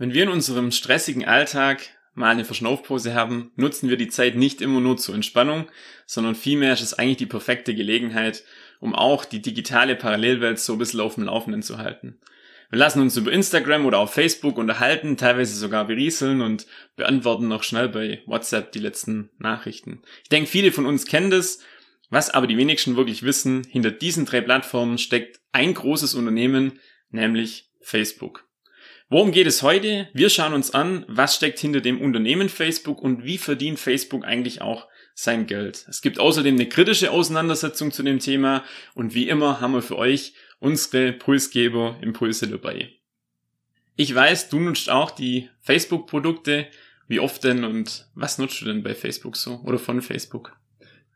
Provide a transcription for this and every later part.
Wenn wir in unserem stressigen Alltag mal eine Verschnaufpause haben, nutzen wir die Zeit nicht immer nur zur Entspannung, sondern vielmehr ist es eigentlich die perfekte Gelegenheit, um auch die digitale Parallelwelt so ein bisschen auf dem Laufenden zu halten. Wir lassen uns über Instagram oder auf Facebook unterhalten, teilweise sogar berieseln und beantworten noch schnell bei WhatsApp die letzten Nachrichten. Ich denke, viele von uns kennen das. Was aber die wenigsten wirklich wissen, hinter diesen drei Plattformen steckt ein großes Unternehmen, nämlich Facebook. Worum geht es heute? Wir schauen uns an, was steckt hinter dem Unternehmen Facebook und wie verdient Facebook eigentlich auch sein Geld. Es gibt außerdem eine kritische Auseinandersetzung zu dem Thema und wie immer haben wir für euch unsere Pulsgeber Impulse dabei. Ich weiß, du nutzt auch die Facebook-Produkte. Wie oft denn und was nutzt du denn bei Facebook so oder von Facebook?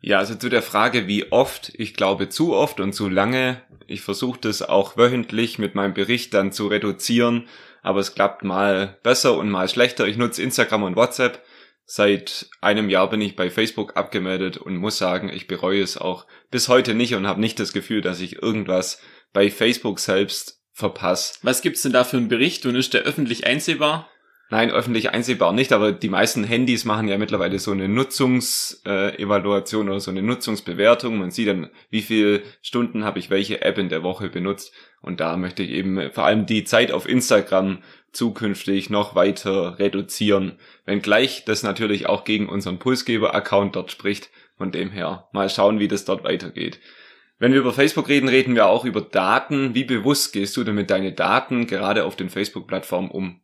Ja, also zu der Frage, wie oft, ich glaube zu oft und zu lange. Ich versuche das auch wöchentlich mit meinem Bericht dann zu reduzieren aber es klappt mal besser und mal schlechter. Ich nutze Instagram und WhatsApp. Seit einem Jahr bin ich bei Facebook abgemeldet und muss sagen, ich bereue es auch bis heute nicht und habe nicht das Gefühl, dass ich irgendwas bei Facebook selbst verpasse. Was gibt's denn da für einen Bericht und ist der öffentlich einsehbar? Nein, öffentlich einsehbar nicht, aber die meisten Handys machen ja mittlerweile so eine Nutzungsevaluation äh, oder so eine Nutzungsbewertung. Man sieht dann, wie viele Stunden habe ich welche App in der Woche benutzt. Und da möchte ich eben vor allem die Zeit auf Instagram zukünftig noch weiter reduzieren. Wenngleich das natürlich auch gegen unseren Pulsgeber-Account dort spricht. Von dem her mal schauen, wie das dort weitergeht. Wenn wir über Facebook reden, reden wir auch über Daten. Wie bewusst gehst du denn mit deinen Daten gerade auf den Facebook-Plattformen um?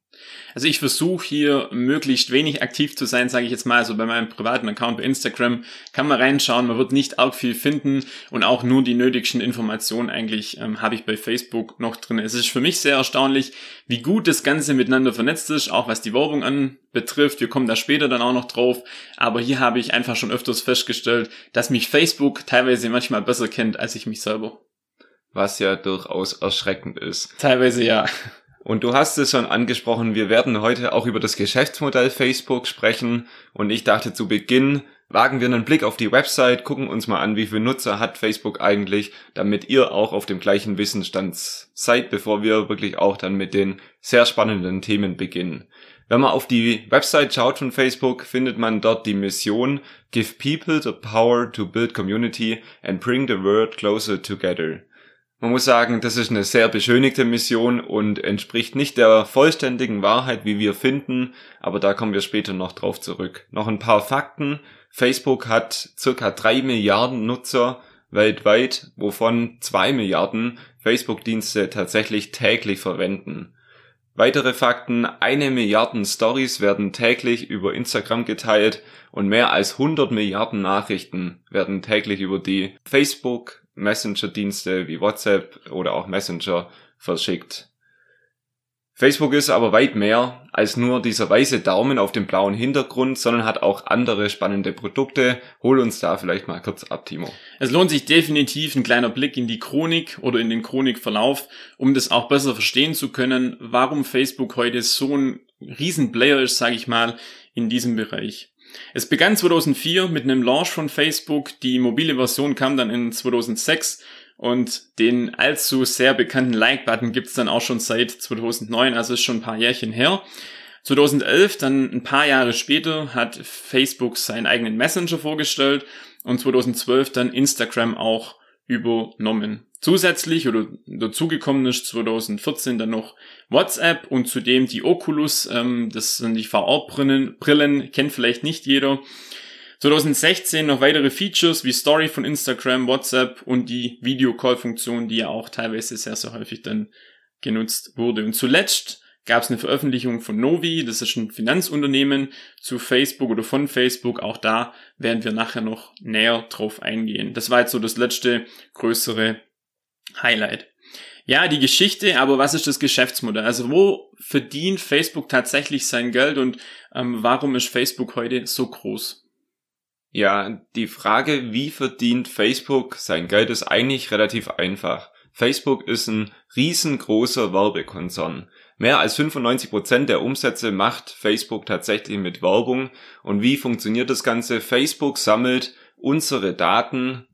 Also ich versuche hier möglichst wenig aktiv zu sein, sage ich jetzt mal. Also bei meinem privaten Account bei Instagram kann man reinschauen, man wird nicht arg viel finden und auch nur die nötigsten Informationen eigentlich ähm, habe ich bei Facebook noch drin. Es ist für mich sehr erstaunlich, wie gut das Ganze miteinander vernetzt ist, auch was die Werbung anbetrifft. Wir kommen da später dann auch noch drauf. Aber hier habe ich einfach schon öfters festgestellt, dass mich Facebook teilweise manchmal besser kennt als ich mich selber. Was ja durchaus erschreckend ist. Teilweise ja. Und du hast es schon angesprochen, wir werden heute auch über das Geschäftsmodell Facebook sprechen. Und ich dachte zu Beginn, wagen wir einen Blick auf die Website, gucken uns mal an, wie viele Nutzer hat Facebook eigentlich, damit ihr auch auf dem gleichen Wissensstand seid, bevor wir wirklich auch dann mit den sehr spannenden Themen beginnen. Wenn man auf die Website schaut von Facebook, findet man dort die Mission Give people the power to build community and bring the world closer together. Man muss sagen, das ist eine sehr beschönigte Mission und entspricht nicht der vollständigen Wahrheit, wie wir finden, aber da kommen wir später noch drauf zurück. Noch ein paar Fakten. Facebook hat circa drei Milliarden Nutzer weltweit, wovon zwei Milliarden Facebook-Dienste tatsächlich täglich verwenden. Weitere Fakten, eine Milliarden Stories werden täglich über Instagram geteilt und mehr als 100 Milliarden Nachrichten werden täglich über die Facebook, Messenger-Dienste wie WhatsApp oder auch Messenger verschickt. Facebook ist aber weit mehr als nur dieser weiße Daumen auf dem blauen Hintergrund, sondern hat auch andere spannende Produkte. Hol uns da vielleicht mal kurz ab, Timo. Es lohnt sich definitiv ein kleiner Blick in die Chronik oder in den Chronikverlauf, um das auch besser verstehen zu können, warum Facebook heute so ein Riesenplayer ist, sage ich mal, in diesem Bereich. Es begann 2004 mit einem Launch von Facebook. Die mobile Version kam dann in 2006 und den allzu sehr bekannten Like-Button gibt's dann auch schon seit 2009, also ist schon ein paar Jährchen her. 2011, dann ein paar Jahre später, hat Facebook seinen eigenen Messenger vorgestellt und 2012 dann Instagram auch übernommen. Zusätzlich oder dazugekommen ist 2014 dann noch WhatsApp und zudem die Oculus, ähm, das sind die VR-Brillen, Brillen, kennt vielleicht nicht jeder. 2016 noch weitere Features wie Story von Instagram, WhatsApp und die Videocall-Funktion, die ja auch teilweise sehr, sehr häufig dann genutzt wurde. Und zuletzt gab es eine Veröffentlichung von Novi, das ist ein Finanzunternehmen, zu Facebook oder von Facebook. Auch da werden wir nachher noch näher drauf eingehen. Das war jetzt so das letzte größere Highlight. Ja, die Geschichte, aber was ist das Geschäftsmodell? Also wo verdient Facebook tatsächlich sein Geld und ähm, warum ist Facebook heute so groß? Ja, die Frage, wie verdient Facebook sein Geld, ist eigentlich relativ einfach. Facebook ist ein riesengroßer Werbekonzern. Mehr als 95 Prozent der Umsätze macht Facebook tatsächlich mit Werbung. Und wie funktioniert das Ganze? Facebook sammelt unsere Daten,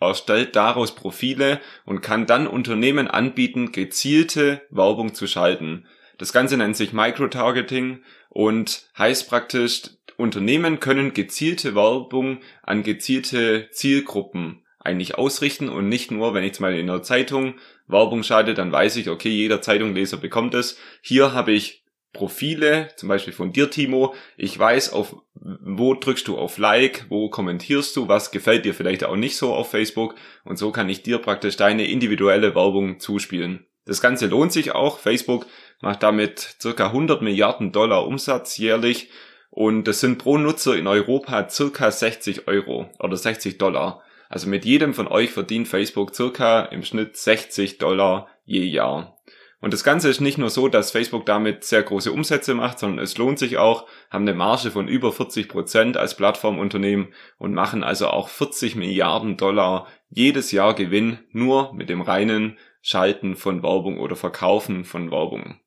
erstellt daraus Profile und kann dann Unternehmen anbieten, gezielte Werbung zu schalten. Das Ganze nennt sich Microtargeting und heißt praktisch, Unternehmen können gezielte Werbung an gezielte Zielgruppen eigentlich ausrichten und nicht nur, wenn ich jetzt mal in der Zeitung Werbung schalte, dann weiß ich, okay, jeder Zeitungleser bekommt es. Hier habe ich Profile, zum Beispiel von dir, Timo. Ich weiß, auf wo drückst du auf Like, wo kommentierst du, was gefällt dir vielleicht auch nicht so auf Facebook und so kann ich dir praktisch deine individuelle Werbung zuspielen. Das Ganze lohnt sich auch. Facebook macht damit circa 100 Milliarden Dollar Umsatz jährlich und das sind pro Nutzer in Europa circa 60 Euro oder 60 Dollar. Also mit jedem von euch verdient Facebook circa im Schnitt 60 Dollar je Jahr. Und das Ganze ist nicht nur so, dass Facebook damit sehr große Umsätze macht, sondern es lohnt sich auch, haben eine Marge von über 40 Prozent als Plattformunternehmen und machen also auch 40 Milliarden Dollar jedes Jahr Gewinn nur mit dem reinen Schalten von Werbung oder Verkaufen von Werbung.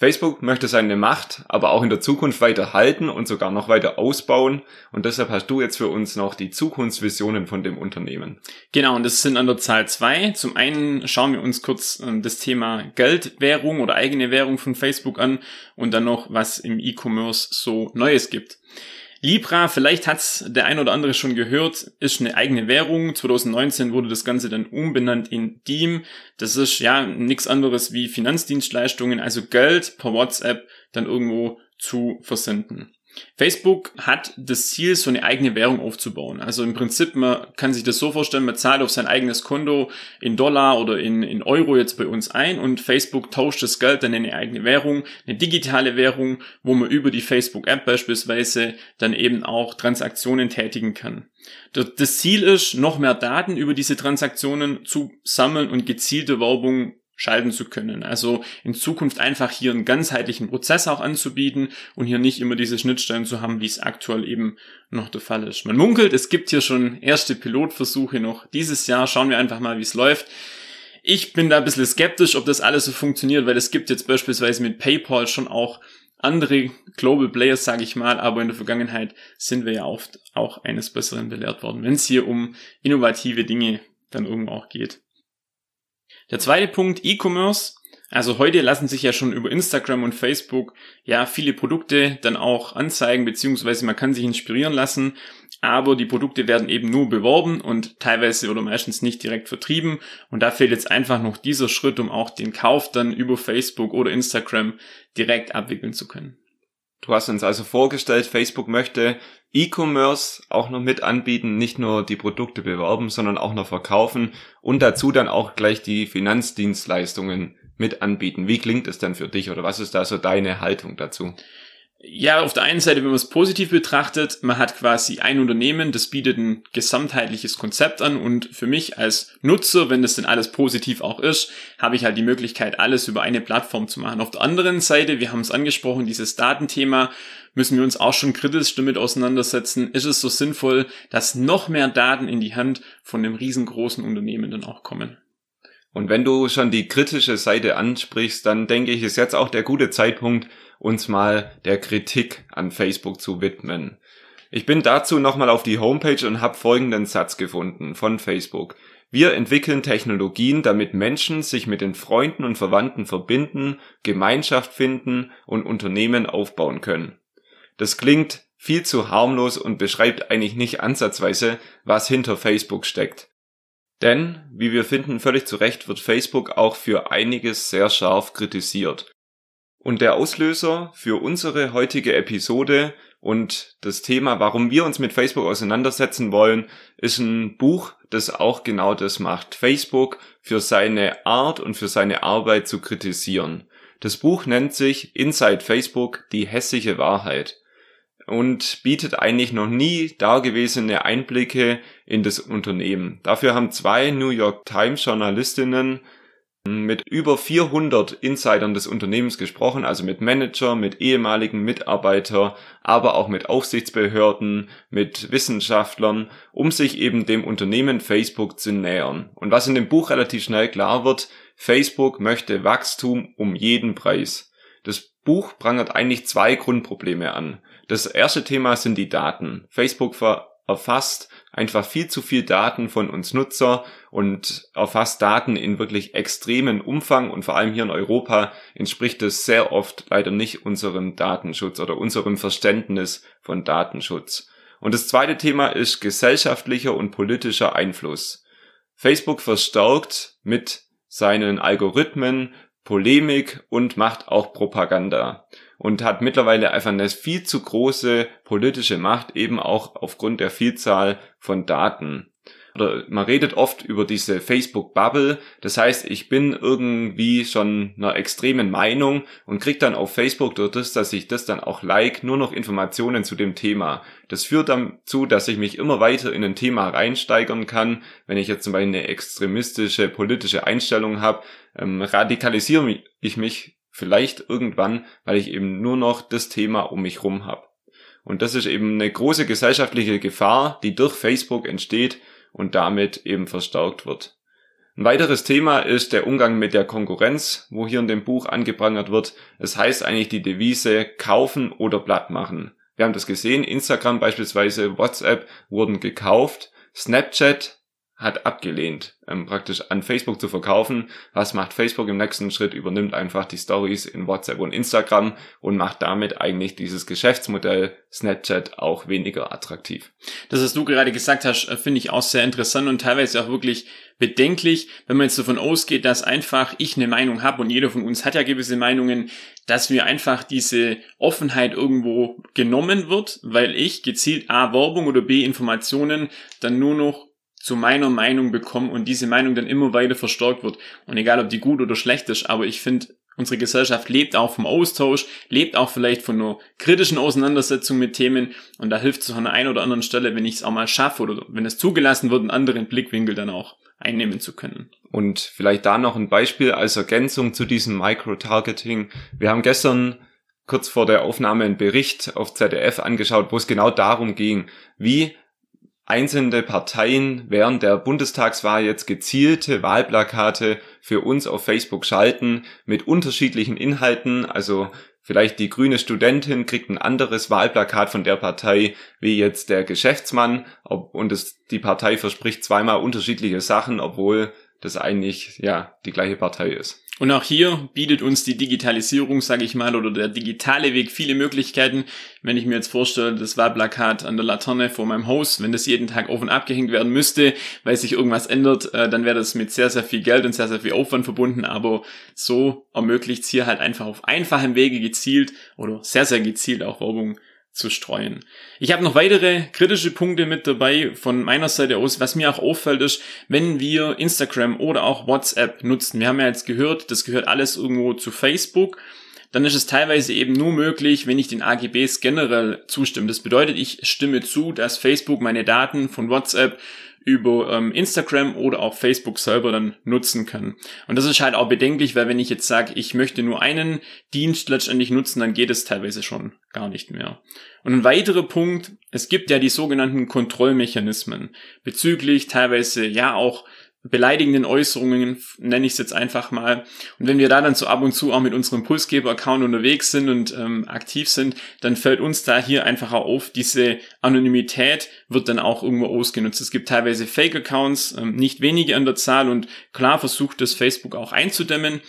Facebook möchte seine Macht aber auch in der Zukunft weiter halten und sogar noch weiter ausbauen. Und deshalb hast du jetzt für uns noch die Zukunftsvisionen von dem Unternehmen. Genau, und das sind an der Zahl zwei. Zum einen schauen wir uns kurz ähm, das Thema Geldwährung oder eigene Währung von Facebook an und dann noch, was im E-Commerce so Neues gibt. Libra, vielleicht hat's der ein oder andere schon gehört, ist eine eigene Währung. 2019 wurde das Ganze dann umbenannt in Diem. Das ist ja nichts anderes wie Finanzdienstleistungen, also Geld per WhatsApp dann irgendwo zu versenden. Facebook hat das Ziel, so eine eigene Währung aufzubauen. Also im Prinzip, man kann sich das so vorstellen, man zahlt auf sein eigenes Konto in Dollar oder in, in Euro jetzt bei uns ein und Facebook tauscht das Geld dann in eine eigene Währung, eine digitale Währung, wo man über die Facebook-App beispielsweise dann eben auch Transaktionen tätigen kann. Das Ziel ist, noch mehr Daten über diese Transaktionen zu sammeln und gezielte Werbung schalten zu können. Also in Zukunft einfach hier einen ganzheitlichen Prozess auch anzubieten und hier nicht immer diese Schnittstellen zu haben, wie es aktuell eben noch der Fall ist. Man munkelt, es gibt hier schon erste Pilotversuche noch dieses Jahr. Schauen wir einfach mal, wie es läuft. Ich bin da ein bisschen skeptisch, ob das alles so funktioniert, weil es gibt jetzt beispielsweise mit PayPal schon auch andere Global Players, sage ich mal, aber in der Vergangenheit sind wir ja oft auch eines Besseren belehrt worden, wenn es hier um innovative Dinge dann irgendwo auch geht. Der zweite Punkt, E-Commerce. Also heute lassen sich ja schon über Instagram und Facebook ja viele Produkte dann auch anzeigen, beziehungsweise man kann sich inspirieren lassen, aber die Produkte werden eben nur beworben und teilweise oder meistens nicht direkt vertrieben und da fehlt jetzt einfach noch dieser Schritt, um auch den Kauf dann über Facebook oder Instagram direkt abwickeln zu können. Du hast uns also vorgestellt, Facebook möchte E-Commerce auch noch mit anbieten, nicht nur die Produkte bewerben, sondern auch noch verkaufen und dazu dann auch gleich die Finanzdienstleistungen mit anbieten. Wie klingt es denn für dich oder was ist da so deine Haltung dazu? Ja, auf der einen Seite, wenn man es positiv betrachtet, man hat quasi ein Unternehmen, das bietet ein gesamtheitliches Konzept an und für mich als Nutzer, wenn das denn alles positiv auch ist, habe ich halt die Möglichkeit, alles über eine Plattform zu machen. Auf der anderen Seite, wir haben es angesprochen, dieses Datenthema, müssen wir uns auch schon kritisch damit auseinandersetzen. Ist es so sinnvoll, dass noch mehr Daten in die Hand von dem riesengroßen Unternehmen dann auch kommen? Und wenn du schon die kritische Seite ansprichst, dann denke ich, ist jetzt auch der gute Zeitpunkt, uns mal der Kritik an Facebook zu widmen. Ich bin dazu nochmal auf die Homepage und habe folgenden Satz gefunden von Facebook. Wir entwickeln Technologien, damit Menschen sich mit den Freunden und Verwandten verbinden, Gemeinschaft finden und Unternehmen aufbauen können. Das klingt viel zu harmlos und beschreibt eigentlich nicht ansatzweise, was hinter Facebook steckt. Denn, wie wir finden, völlig zu Recht wird Facebook auch für einiges sehr scharf kritisiert. Und der Auslöser für unsere heutige Episode und das Thema, warum wir uns mit Facebook auseinandersetzen wollen, ist ein Buch, das auch genau das macht. Facebook für seine Art und für seine Arbeit zu kritisieren. Das Buch nennt sich Inside Facebook, die hässliche Wahrheit und bietet eigentlich noch nie dagewesene Einblicke in das Unternehmen. Dafür haben zwei New York Times Journalistinnen mit über 400 Insidern des Unternehmens gesprochen, also mit Manager, mit ehemaligen Mitarbeiter, aber auch mit Aufsichtsbehörden, mit Wissenschaftlern, um sich eben dem Unternehmen Facebook zu nähern. Und was in dem Buch relativ schnell klar wird, Facebook möchte Wachstum um jeden Preis. Das Buch prangert eigentlich zwei Grundprobleme an. Das erste Thema sind die Daten. Facebook erfasst einfach viel zu viel Daten von uns Nutzer und erfasst Daten in wirklich extremen Umfang und vor allem hier in Europa entspricht es sehr oft leider nicht unserem Datenschutz oder unserem Verständnis von Datenschutz. Und das zweite Thema ist gesellschaftlicher und politischer Einfluss. Facebook verstärkt mit seinen Algorithmen Polemik und macht auch Propaganda und hat mittlerweile einfach eine viel zu große politische Macht, eben auch aufgrund der Vielzahl von Daten. Oder man redet oft über diese Facebook-Bubble. Das heißt, ich bin irgendwie schon einer extremen Meinung und krieg dann auf Facebook durch das, dass ich das dann auch like, nur noch Informationen zu dem Thema. Das führt dazu, dass ich mich immer weiter in ein Thema reinsteigern kann. Wenn ich jetzt zum Beispiel eine extremistische politische Einstellung habe, ähm, radikalisiere ich mich Vielleicht irgendwann, weil ich eben nur noch das Thema um mich rum habe. Und das ist eben eine große gesellschaftliche Gefahr, die durch Facebook entsteht und damit eben verstärkt wird. Ein weiteres Thema ist der Umgang mit der Konkurrenz, wo hier in dem Buch angeprangert wird. Es heißt eigentlich die Devise kaufen oder platt machen. Wir haben das gesehen, Instagram beispielsweise, WhatsApp wurden gekauft, Snapchat hat abgelehnt, ähm, praktisch an Facebook zu verkaufen. Was macht Facebook im nächsten Schritt? Übernimmt einfach die Stories in WhatsApp und Instagram und macht damit eigentlich dieses Geschäftsmodell Snapchat auch weniger attraktiv. Das, was du gerade gesagt hast, äh, finde ich auch sehr interessant und teilweise auch wirklich bedenklich, wenn man jetzt davon ausgeht, dass einfach ich eine Meinung habe und jeder von uns hat ja gewisse Meinungen, dass mir einfach diese Offenheit irgendwo genommen wird, weil ich gezielt A Werbung oder B Informationen dann nur noch zu meiner Meinung bekomme und diese Meinung dann immer weiter verstärkt wird. Und egal, ob die gut oder schlecht ist, aber ich finde, unsere Gesellschaft lebt auch vom Austausch, lebt auch vielleicht von einer kritischen Auseinandersetzung mit Themen und da hilft es an der einen oder anderen Stelle, wenn ich es auch mal schaffe oder wenn es zugelassen wird, einen anderen Blickwinkel dann auch einnehmen zu können. Und vielleicht da noch ein Beispiel als Ergänzung zu diesem Micro-Targeting. Wir haben gestern kurz vor der Aufnahme einen Bericht auf ZDF angeschaut, wo es genau darum ging, wie einzelne Parteien während der Bundestagswahl jetzt gezielte Wahlplakate für uns auf Facebook schalten mit unterschiedlichen Inhalten. Also vielleicht die grüne Studentin kriegt ein anderes Wahlplakat von der Partei wie jetzt der Geschäftsmann und es, die Partei verspricht zweimal unterschiedliche Sachen, obwohl das eigentlich ja die gleiche Partei ist. Und auch hier bietet uns die Digitalisierung, sage ich mal, oder der digitale Weg viele Möglichkeiten. Wenn ich mir jetzt vorstelle, das Wahlplakat an der Laterne vor meinem Haus, wenn das jeden Tag auf und abgehängt werden müsste, weil sich irgendwas ändert, äh, dann wäre das mit sehr, sehr viel Geld und sehr, sehr viel Aufwand verbunden. Aber so ermöglicht es hier halt einfach auf einfachem Wege gezielt oder sehr, sehr gezielt auch Werbung zu streuen. Ich habe noch weitere kritische Punkte mit dabei von meiner Seite aus. Was mir auch auffällt ist, wenn wir Instagram oder auch WhatsApp nutzen. Wir haben ja jetzt gehört, das gehört alles irgendwo zu Facebook. Dann ist es teilweise eben nur möglich, wenn ich den AGBs generell zustimme. Das bedeutet, ich stimme zu, dass Facebook meine Daten von WhatsApp über ähm, Instagram oder auch Facebook selber dann nutzen kann. Und das ist halt auch bedenklich, weil wenn ich jetzt sage, ich möchte nur einen Dienst letztendlich nutzen, dann geht es teilweise schon gar nicht mehr. Und ein weiterer Punkt, es gibt ja die sogenannten Kontrollmechanismen bezüglich teilweise ja auch beleidigenden Äußerungen, nenne ich es jetzt einfach mal. Und wenn wir da dann so ab und zu auch mit unserem Pulsgeber-Account unterwegs sind und ähm, aktiv sind, dann fällt uns da hier einfach auch auf, diese Anonymität wird dann auch irgendwo ausgenutzt. Es gibt teilweise Fake-Accounts, ähm, nicht wenige an der Zahl und klar versucht das Facebook auch einzudämmen,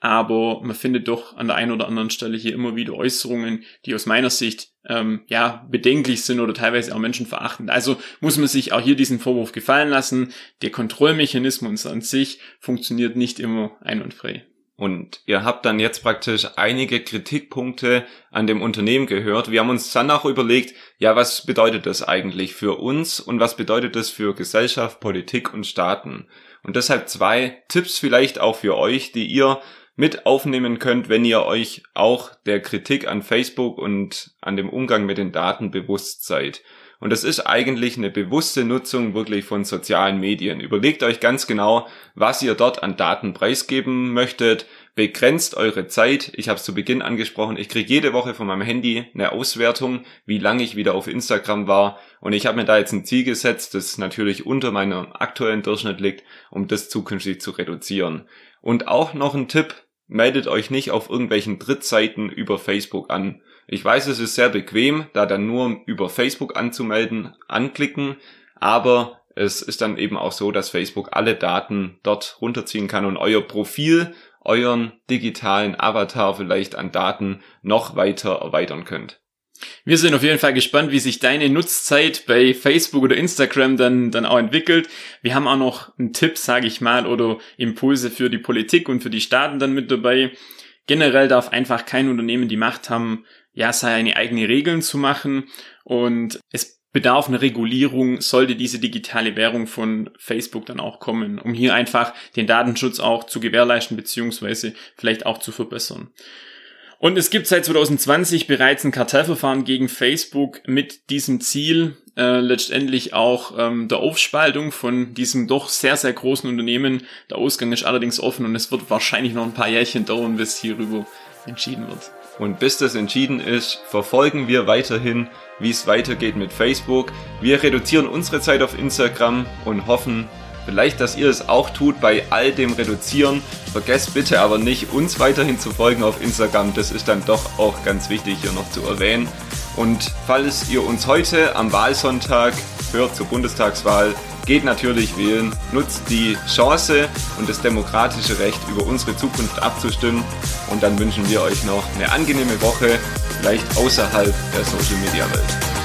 aber man findet doch an der einen oder anderen Stelle hier immer wieder Äußerungen, die aus meiner Sicht ähm, ja bedenklich sind oder teilweise auch Menschen verachten. Also muss man sich auch hier diesen Vorwurf gefallen lassen. Der Kontrollmechanismus an sich funktioniert nicht immer einwandfrei. Und ihr habt dann jetzt praktisch einige Kritikpunkte an dem Unternehmen gehört. Wir haben uns dann auch überlegt, ja, was bedeutet das eigentlich für uns und was bedeutet das für Gesellschaft, Politik und Staaten? Und deshalb zwei Tipps vielleicht auch für euch, die ihr mit aufnehmen könnt, wenn ihr euch auch der Kritik an Facebook und an dem Umgang mit den Daten bewusst seid. Und das ist eigentlich eine bewusste Nutzung wirklich von sozialen Medien. Überlegt euch ganz genau, was ihr dort an Daten preisgeben möchtet. Begrenzt eure Zeit. Ich habe es zu Beginn angesprochen. Ich kriege jede Woche von meinem Handy eine Auswertung, wie lange ich wieder auf Instagram war. Und ich habe mir da jetzt ein Ziel gesetzt, das natürlich unter meinem aktuellen Durchschnitt liegt, um das zukünftig zu reduzieren. Und auch noch ein Tipp, meldet euch nicht auf irgendwelchen Drittseiten über Facebook an. Ich weiß, es ist sehr bequem, da dann nur über Facebook anzumelden, anklicken, aber es ist dann eben auch so, dass Facebook alle Daten dort runterziehen kann und euer Profil, euren digitalen Avatar vielleicht an Daten noch weiter erweitern könnt. Wir sind auf jeden Fall gespannt, wie sich deine Nutzzeit bei Facebook oder Instagram dann, dann auch entwickelt. Wir haben auch noch einen Tipp, sage ich mal, oder Impulse für die Politik und für die Staaten dann mit dabei. Generell darf einfach kein Unternehmen die Macht haben, ja, seine eigene Regeln zu machen und es bedarf einer Regulierung, sollte diese digitale Währung von Facebook dann auch kommen, um hier einfach den Datenschutz auch zu gewährleisten beziehungsweise vielleicht auch zu verbessern. Und es gibt seit 2020 bereits ein Kartellverfahren gegen Facebook mit diesem Ziel, äh, letztendlich auch ähm, der Aufspaltung von diesem doch sehr, sehr großen Unternehmen. Der Ausgang ist allerdings offen und es wird wahrscheinlich noch ein paar Jährchen dauern, bis hierüber entschieden wird. Und bis das entschieden ist, verfolgen wir weiterhin, wie es weitergeht mit Facebook. Wir reduzieren unsere Zeit auf Instagram und hoffen, Vielleicht, dass ihr es auch tut bei all dem Reduzieren. Vergesst bitte aber nicht, uns weiterhin zu folgen auf Instagram. Das ist dann doch auch ganz wichtig hier noch zu erwähnen. Und falls ihr uns heute am Wahlsonntag hört zur Bundestagswahl, geht natürlich wählen, nutzt die Chance und das demokratische Recht, über unsere Zukunft abzustimmen. Und dann wünschen wir euch noch eine angenehme Woche, vielleicht außerhalb der Social Media Welt.